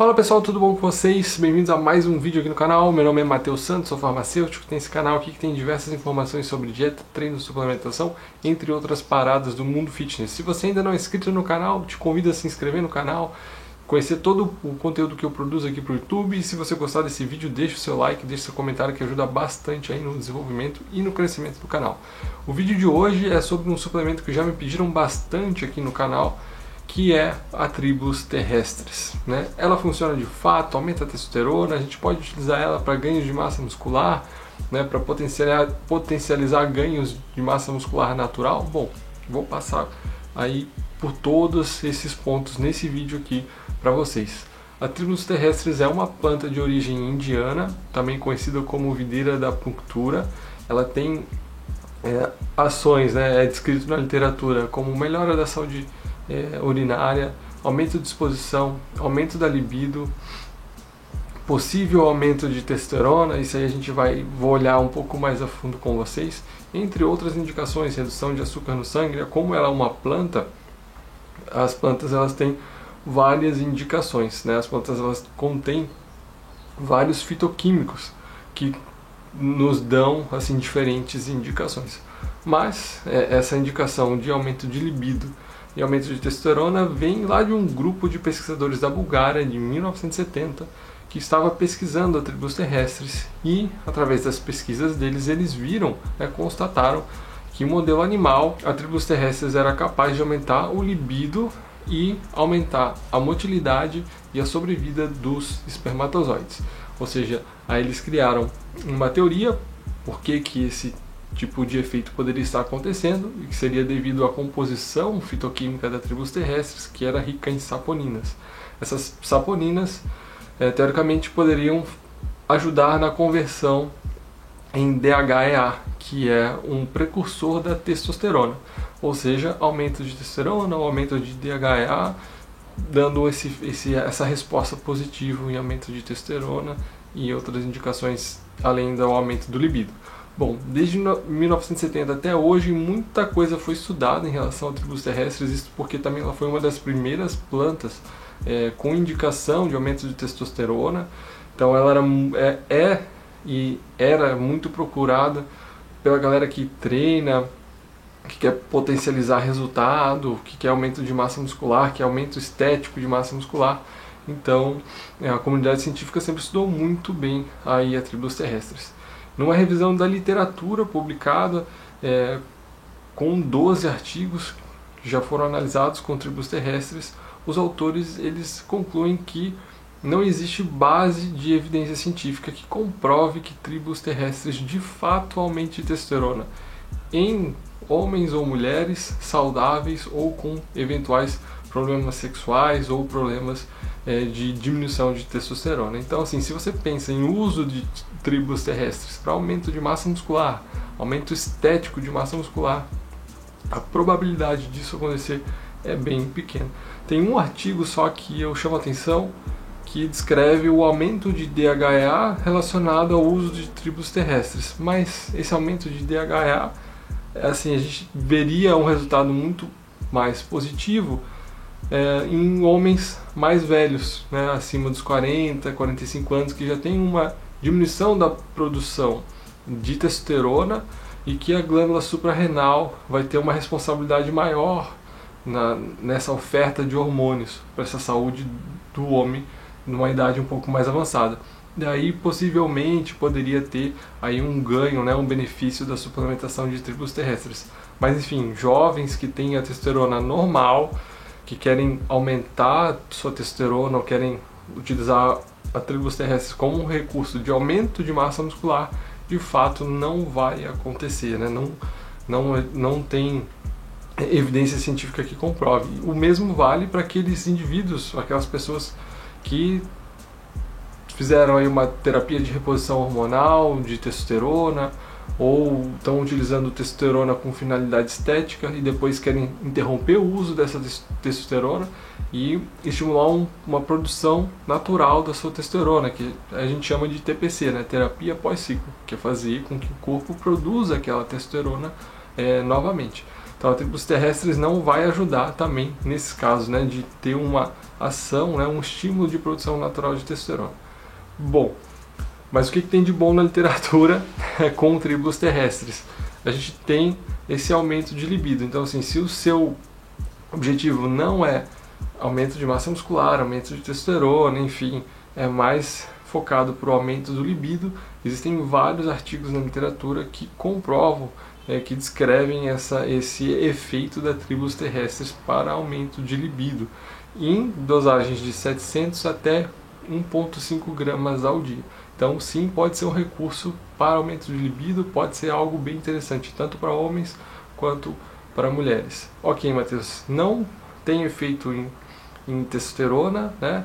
Fala pessoal, tudo bom com vocês? Bem-vindos a mais um vídeo aqui no canal. Meu nome é Matheus Santos, sou farmacêutico. Tem esse canal aqui que tem diversas informações sobre dieta, treino, suplementação, entre outras paradas do mundo fitness. Se você ainda não é inscrito no canal, te convido a se inscrever no canal, conhecer todo o conteúdo que eu produzo aqui para o YouTube. E se você gostar desse vídeo, deixe o seu like, deixe seu comentário que ajuda bastante aí no desenvolvimento e no crescimento do canal. O vídeo de hoje é sobre um suplemento que já me pediram bastante aqui no canal, que é a tribos terrestres. Né? Ela funciona de fato, aumenta a testosterona, a gente pode utilizar ela para ganhos de massa muscular, né, para potencializar, potencializar ganhos de massa muscular natural. Bom, vou passar aí por todos esses pontos nesse vídeo aqui para vocês. A tribos terrestres é uma planta de origem indiana, também conhecida como videira da punctura. Ela tem é, ações, né, é descrito na literatura como melhora da saúde é, urinária, aumento de disposição, aumento da libido, possível aumento de testosterona, isso aí a gente vai vou olhar um pouco mais a fundo com vocês, entre outras indicações, redução de açúcar no sangue, como ela é uma planta, as plantas elas têm várias indicações, né? As plantas elas contêm vários fitoquímicos que nos dão assim diferentes indicações. Mas é, essa indicação de aumento de libido e aumento de testosterona vem lá de um grupo de pesquisadores da Bulgária de 1970 que estava pesquisando atributos terrestres e através das pesquisas deles eles viram, né, constataram que o modelo animal atributos terrestres era capaz de aumentar o libido e aumentar a motilidade e a sobrevida dos espermatozoides. Ou seja, aí eles criaram uma teoria por que, que esse tipo de efeito poderia estar acontecendo e que seria devido à composição fitoquímica da tribos terrestres, que era rica em saponinas. Essas saponinas, é, teoricamente, poderiam ajudar na conversão em DHEA, que é um precursor da testosterona, ou seja, aumento de testosterona, aumento de DHEA, dando esse, esse, essa resposta positiva em aumento de testosterona e outras indicações além do aumento do libido. Bom, desde 1970 até hoje, muita coisa foi estudada em relação a tribos terrestres, isso porque também ela foi uma das primeiras plantas é, com indicação de aumento de testosterona. Então ela era, é, é e era muito procurada pela galera que treina, que quer potencializar resultado, que quer aumento de massa muscular, que quer aumento estético de massa muscular. Então, é, a comunidade científica sempre estudou muito bem aí a tribos terrestres. Numa revisão da literatura publicada, é, com 12 artigos que já foram analisados com tribos terrestres, os autores eles concluem que não existe base de evidência científica que comprove que tribos terrestres de fato aumentem testosterona em homens ou mulheres saudáveis ou com eventuais problemas sexuais ou problemas é, de diminuição de testosterona. Então, assim, se você pensa em uso de tribos terrestres para aumento de massa muscular, aumento estético de massa muscular, a probabilidade disso acontecer é bem pequena. Tem um artigo só que eu chamo a atenção que descreve o aumento de DHEA relacionado ao uso de tribos terrestres, mas esse aumento de DHEA, assim, a gente veria um resultado muito mais positivo é, em homens mais velhos, né, acima dos 40, 45 anos, que já tem uma diminuição da produção de testosterona e que a glândula suprarrenal vai ter uma responsabilidade maior na, nessa oferta de hormônios para essa saúde do homem numa idade um pouco mais avançada. Daí possivelmente poderia ter aí um ganho, né, um benefício da suplementação de tribos terrestres. Mas enfim, jovens que têm a testosterona normal, que querem aumentar sua testosterona ou querem utilizar a terrestres como um recurso de aumento de massa muscular, de fato não vai acontecer, né? não, não, não tem evidência científica que comprove. O mesmo vale para aqueles indivíduos, aquelas pessoas que fizeram aí uma terapia de reposição hormonal, de testosterona, ou estão utilizando testosterona com finalidade estética e depois querem interromper o uso dessa testosterona e estimular um, uma produção natural da sua testosterona, que a gente chama de TPC, né? terapia pós-ciclo, que é fazer com que o corpo produza aquela testosterona é, novamente. Então a tribos terrestres não vai ajudar também nesses casos, né, de ter uma ação, né, um estímulo de produção natural de testosterona. Bom, mas o que, que tem de bom na literatura com tribos terrestres? A gente tem esse aumento de libido. Então, assim, se o seu objetivo não é aumento de massa muscular, aumento de testosterona, enfim, é mais focado para o aumento do libido, existem vários artigos na literatura que comprovam, é, que descrevem essa, esse efeito da tribos terrestres para aumento de libido, em dosagens de 700 até 1,5 gramas ao dia. Então, sim, pode ser um recurso para aumento de libido, pode ser algo bem interessante, tanto para homens quanto para mulheres. Ok, Matheus, não tem efeito em, em testosterona, né?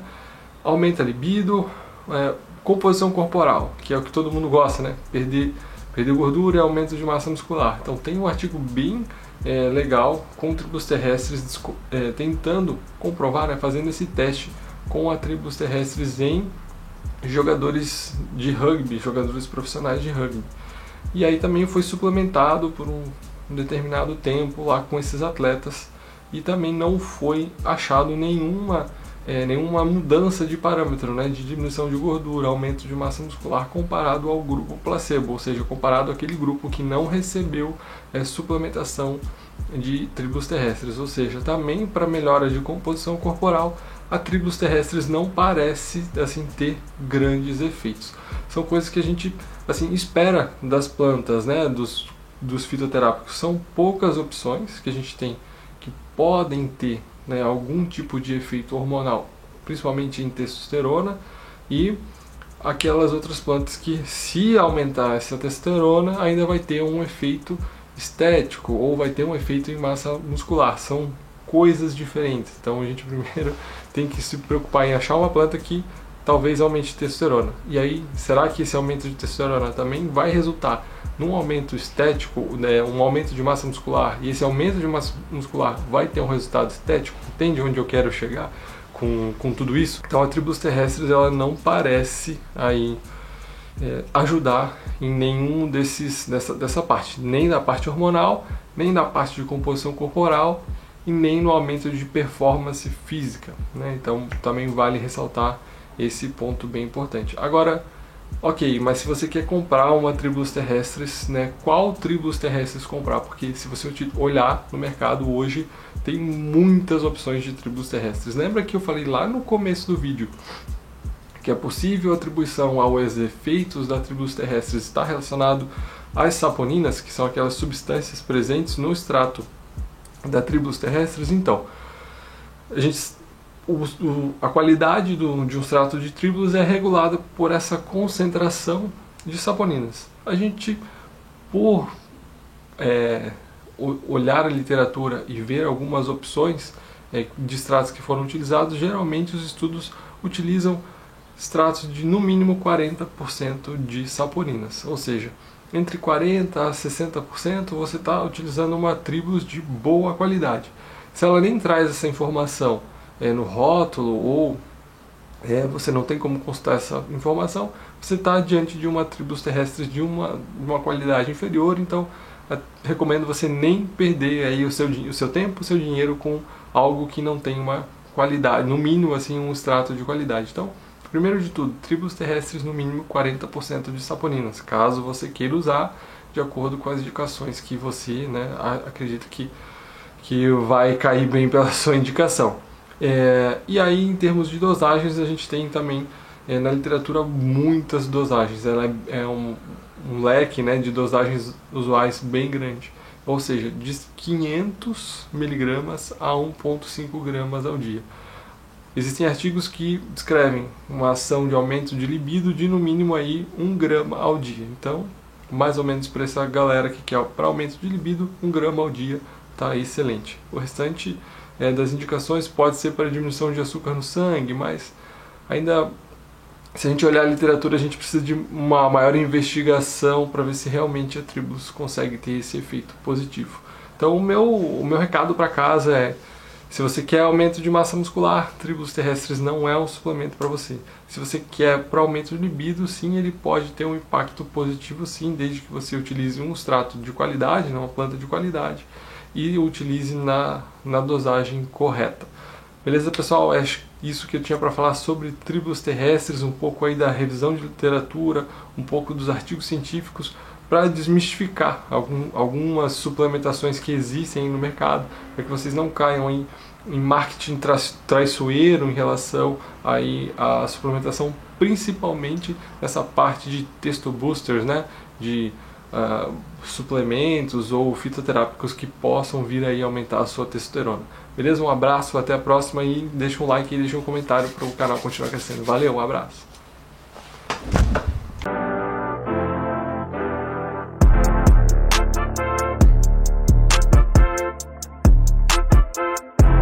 aumenta a libido, é, composição corporal, que é o que todo mundo gosta, né? Perder, perder gordura e aumento de massa muscular. Então tem um artigo bem é, legal com tribos terrestres é, tentando comprovar, né, fazendo esse teste com a tribos terrestres em jogadores de rugby, jogadores profissionais de rugby. E aí também foi suplementado por um, determinado tempo lá com esses atletas e também não foi achado nenhuma é, nenhuma mudança de parâmetro, né, de diminuição de gordura, aumento de massa muscular comparado ao grupo placebo, ou seja, comparado àquele grupo que não recebeu é, suplementação de tribos terrestres, ou seja, também para melhora de composição corporal a tribos terrestres não parece assim ter grandes efeitos. São coisas que a gente assim espera das plantas, né, dos, dos fitoterápicos. São poucas opções que a gente tem que podem ter né, algum tipo de efeito hormonal, principalmente em testosterona e aquelas outras plantas que se aumentar essa testosterona ainda vai ter um efeito estético ou vai ter um efeito em massa muscular. São coisas diferentes. Então a gente primeiro tem que se preocupar em achar uma planta que talvez aumente testosterona. E aí, será que esse aumento de testosterona também vai resultar num aumento estético, né, um aumento de massa muscular? E esse aumento de massa muscular vai ter um resultado estético? Entende onde eu quero chegar com, com tudo isso? Então a tribos terrestres ela não parece aí é, ajudar em nenhum desses dessa, dessa parte, nem na parte hormonal, nem na parte de composição corporal e nem no aumento de performance física. Né? Então também vale ressaltar esse ponto bem importante. Agora, ok, mas se você quer comprar uma tribos terrestres, né, qual tribos terrestres comprar? Porque se você olhar no mercado hoje, tem muitas opções de tribos terrestres. Lembra que eu falei lá no começo do vídeo que a possível atribuição aos efeitos da tribos terrestres está relacionado às saponinas, que são aquelas substâncias presentes no extrato da tribos terrestres? Então, a gente o, o, a qualidade do, de um extrato de tribos é regulada por essa concentração de saponinas. A gente, por é, olhar a literatura e ver algumas opções é, de extratos que foram utilizados, geralmente os estudos utilizam extratos de no mínimo 40% de saponinas, ou seja, entre 40% a 60% você está utilizando uma tribos de boa qualidade. Se ela nem traz essa informação é, no rótulo ou é, você não tem como consultar essa informação, você está diante de uma tribos terrestres de uma, uma qualidade inferior, então a, recomendo você nem perder aí o seu, o seu tempo, o seu dinheiro com algo que não tem uma qualidade, no mínimo assim um extrato de qualidade. Então, primeiro de tudo, tribos terrestres no mínimo 40% de saponinas, caso você queira usar de acordo com as indicações que você né, acredita que, que vai cair bem pela sua indicação. É, e aí, em termos de dosagens, a gente tem também é, na literatura muitas dosagens. Ela é, é um, um, leque né, de dosagens usuais bem grande, ou seja, de 500 miligramas a 1,5 gramas ao dia. Existem artigos que descrevem uma ação de aumento de libido de no mínimo aí 1 grama ao dia. Então, mais ou menos para essa galera que quer para aumento de libido, 1 grama ao dia está excelente. O restante é, das indicações pode ser para diminuição de açúcar no sangue, mas ainda se a gente olhar a literatura, a gente precisa de uma maior investigação para ver se realmente a tribos consegue ter esse efeito positivo. Então, o meu, o meu recado para casa é: se você quer aumento de massa muscular, tribos terrestres não é um suplemento para você. Se você quer para aumento de libido, sim, ele pode ter um impacto positivo, sim, desde que você utilize um extrato de qualidade, né, uma planta de qualidade e utilize na, na dosagem correta. Beleza, pessoal? É isso que eu tinha para falar sobre tribos terrestres, um pouco aí da revisão de literatura, um pouco dos artigos científicos, para desmistificar algum, algumas suplementações que existem no mercado, para que vocês não caiam em, em marketing tra traiçoeiro em relação aí à suplementação, principalmente nessa parte de texto boosters, né? de uh, suplementos ou fitoterápicos que possam vir aí aumentar a sua testosterona. Beleza? Um abraço, até a próxima e deixa um like e deixa um comentário para o canal continuar crescendo. Valeu, um abraço.